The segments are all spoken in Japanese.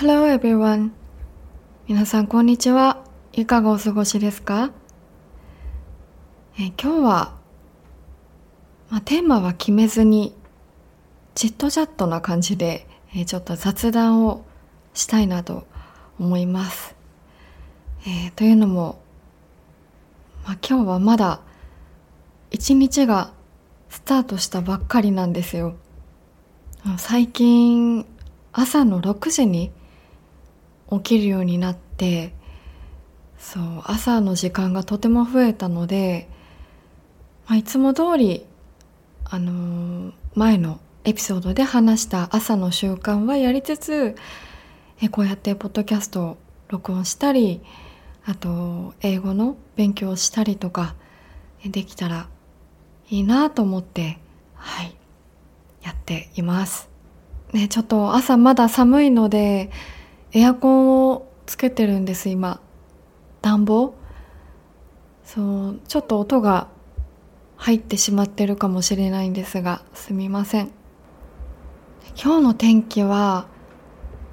Hello everyone. 皆さんこんにちは。いかがお過ごしですか？え今日は、まあ、テーマは決めずに、チットチャットな感じで、えちょっと雑談をしたいなと思います。えー、というのも、まあ、今日はまだ一日がスタートしたばっかりなんですよ。最近朝の6時に起きるようになってそう朝の時間がとても増えたので、まあ、いつも通りあのー、前のエピソードで話した朝の習慣はやりつつえこうやってポッドキャストを録音したりあと英語の勉強をしたりとかできたらいいなと思ってはいやっています。ねちょっと朝まだ寒いのでエアコンをつけてるんです今。暖房？そうちょっと音が入ってしまってるかもしれないんですがすみません。今日の天気は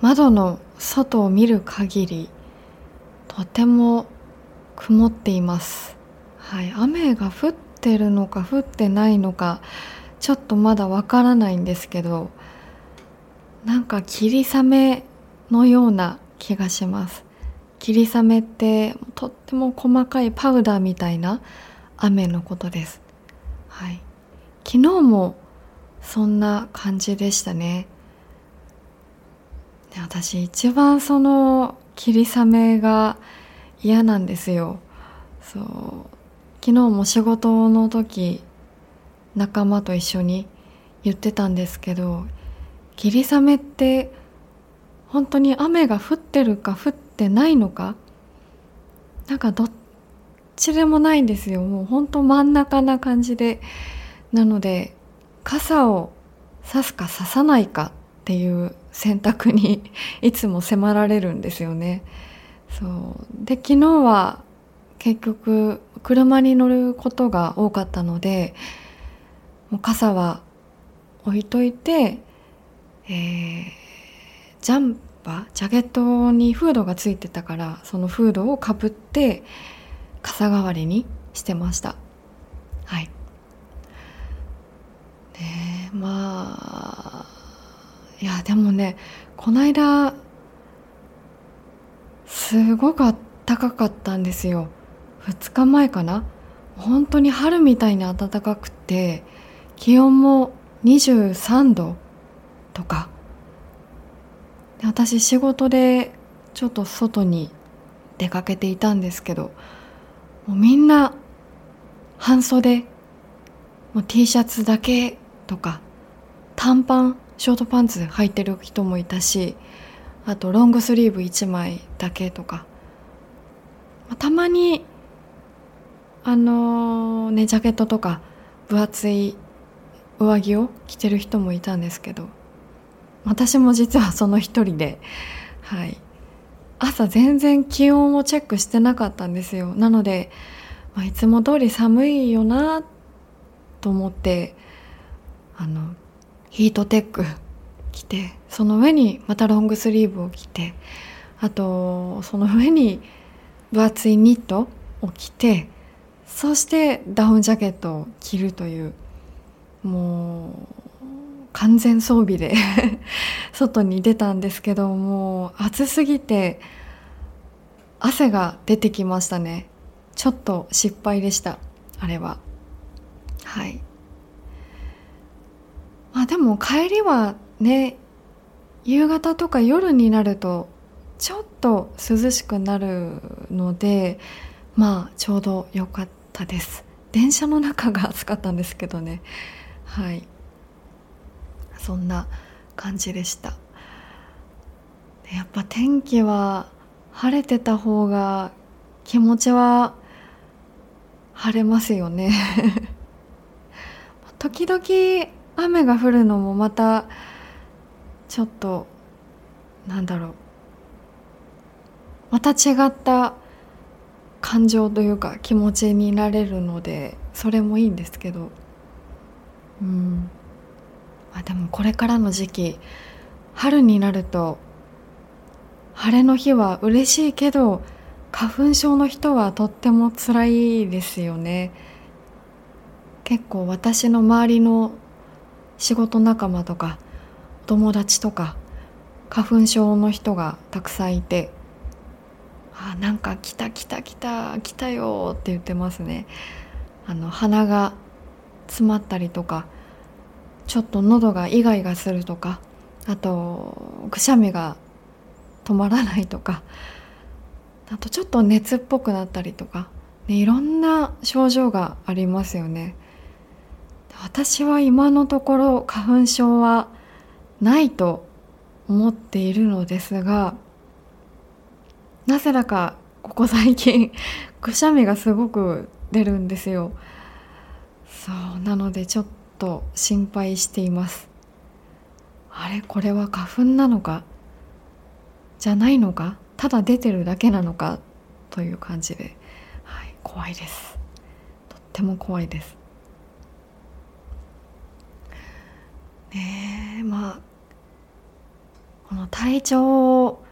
窓の外を見る限りとても曇っています。はい。雨が降ってるのか降ってないのかちょっとまだわからないんですけどなんか霧雨のような気がします。霧雨ってとっても細かいパウダーみたいな雨のことです。はい。昨日もそんな感じでしたね。私一番その霧雨が嫌なんですよ。そう。昨日も仕事の時仲間と一緒に言ってたんですけど霧雨って本当に雨が降ってるか降ってないのかなんかどっちでもないんですよ。もう本当真ん中な感じで。なので傘を差すか差さないかっていう選択に いつも迫られるんですよね。そう。で昨日は結局車に乗ることが多かったのでもう傘は置いといて、えージャンパジャケットにフードがついてたからそのフードをかぶって傘代わりにしてました。はい。ねまあいやでもねこの間すごく暖かかったんですよ。2日前かな。本当に春みたいに暖かくて気温も23度とか。私仕事でちょっと外に出かけていたんですけどもうみんな半袖もう T シャツだけとか短パンショートパンツ履いてる人もいたしあとロングスリーブ1枚だけとかまたまにあのー、ねジャケットとか分厚い上着を着てる人もいたんですけど私も実はその一人で、はい、朝全然気温をチェックしてなかったんですよ。なので、まあ、いつも通り寒いよなと思ってあのヒートテック着てその上にまたロングスリーブを着てあとその上に分厚いニットを着てそしてダウンジャケットを着るというもう完全装備で 外に出たんですけどもう暑すぎて汗が出てきましたね。ちょっと失敗でしたあれは。はい。まあでも帰りはね夕方とか夜になるとちょっと涼しくなるのでまあちょうど良かったです。電車の中が暑かったんですけどね。はい。そんな感じでした。やっぱ天気は晴れてた方が気持ちは晴れますよね。時々雨が降るのもまたちょっとなんだろう。また違った感情というか気持ちになれるのでそれもいいんですけど。うん。まあ、でもこれからの時期春になると晴れの日は嬉しいけど花粉症の人はとっても辛いですよね。結構私の周りの仕事仲間とか友達とか花粉症の人がたくさんいてあなんか来た来た来た来たよって言ってますね。あの鼻が詰まったりとかちょっと喉がイガイガするとかあとくしゃみが止まらないとかあとちょっと熱っぽくなったりとか、ね、いろんな症状がありますよね。私は今のところ花粉症はないと思っているのですがなぜだかここ最近くしゃみがすごく出るんですよ。そうなのでちょっと心配しています。あれこれは花粉なのか？じゃないのか？ただ出てるだけなのか？という感じで、はい、怖いです。とっても怖いです。ねえまあこの体調を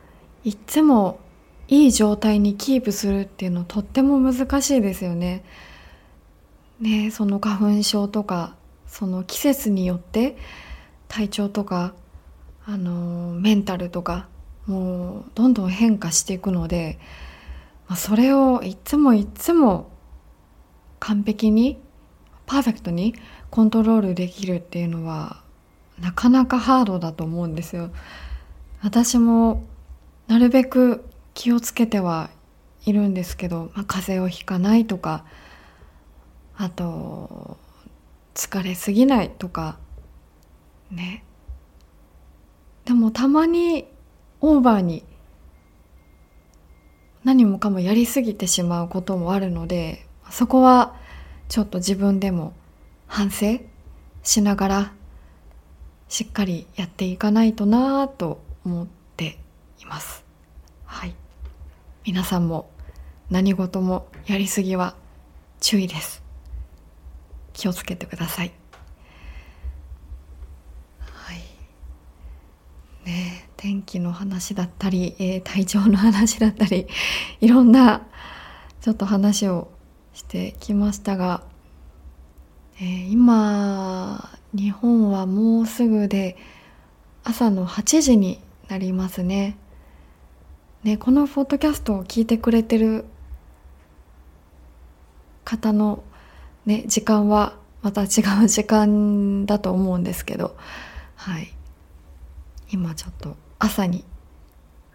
いつもいい状態にキープするっていうのとっても難しいですよね。ねその花粉症とかその季節によって体調とかあのメンタルとかもうどんどん変化していくので、まあ、それをいつもいつも完璧にパーフェクトにコントロールできるっていうのはなかなかハードだと思うんですよ。私もなるべく気をつけてはいるんですけど、まあ、風邪をひかないとかあと疲れすぎないとかねでもたまにオーバーに何もかもやりすぎてしまうこともあるのでそこはちょっと自分でも反省しながらしっかりやっていかないとなぁと思っています。はい。皆さんも何事もやりすぎは注意です。気をつけてください。はい。ね天気の話だったり、えー、体調の話だったり、いろんなちょっと話をしてきましたが、えー、今、日本はもうすぐで朝の8時になりますね。ね、このポッドキャストを聞いてくれてる方の、ね、時間はまた違う時間だと思うんですけど、はい。今ちょっと朝に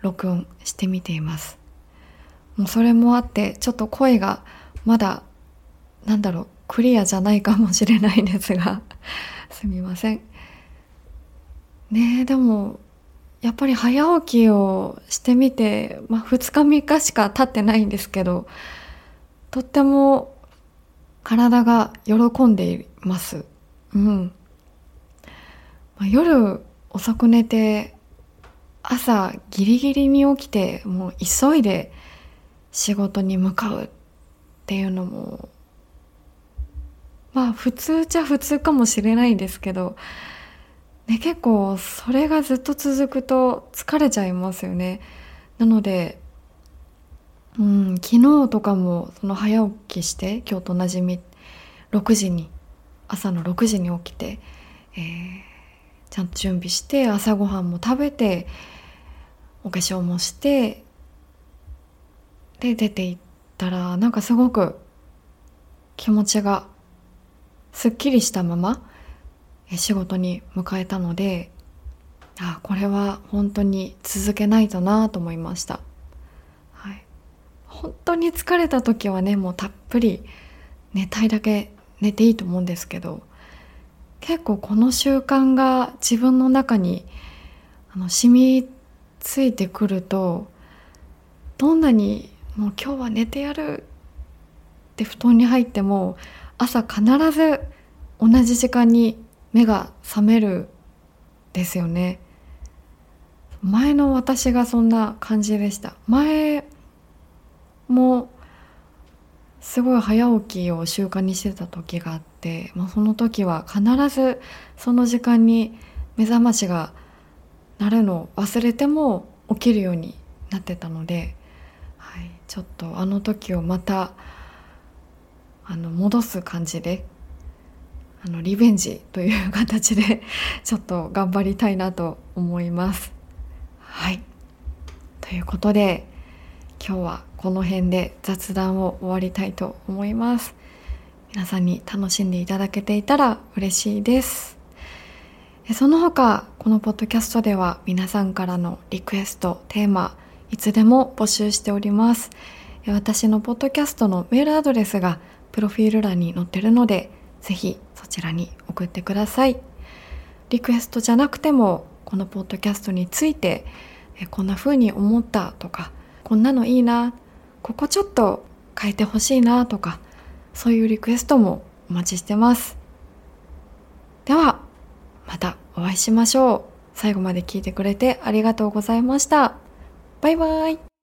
録音してみています。もうそれもあって、ちょっと声がまだ、なんだろう、クリアじゃないかもしれないですが、すみません。ねえ、でも、やっぱり早起きをしてみて、まあ、2日3日しか経ってないんですけどとっても体が喜んでいます。うん。まあ、夜遅く寝て朝ギリギリに起きてもう急いで仕事に向かうっていうのもまあ普通じゃ普通かもしれないですけどね、結構それがずっと続くと疲れちゃいますよね。なので、うん、昨日とかもその早起きして今日と同じみ6時に朝の6時に起きて、えー、ちゃんと準備して朝ごはんも食べてお化粧もしてで出て行ったらなんかすごく気持ちがすっきりしたまま仕事に迎えたのであこれは本当に続けないとなと思いました、本当に疲れた時はねもうたっぷり寝たいだけ寝ていいと思うんですけど結構この習慣が自分の中にあの染みついてくるとどんなにもう今日は寝てやるって布団に入っても朝必ず同じ時間に目が覚めるですよね。前の私がそんな感じでした。前もすごい早起きを習慣にしてた時があって、まあ、その時は必ずその時間に目覚ましが鳴るのを忘れても起きるようになってたので、はい、ちょっとあの時をまたあの戻す感じであのリベンジという形でちょっと頑張りたいなと思います。はいということで今日はこの辺で雑談を終わりたいと思います。皆さんに楽しんでいただけていたら嬉しいです。その他、このポッドキャストでは皆さんからのリクエスト、テーマ、いつでも募集しております。私のポッドキャストのメールアドレスがプロフィール欄に載ってるので、ぜひそちらに送ってください。リクエストじゃなくても、このポッドキャストについて、こんな風に思ったとか、こんなのいいな、ここちょっと変えてほしいなとか、そういうリクエストもお待ちしてます。では、またお会いしましょう。最後まで聞いてくれてありがとうございました。バイバイ。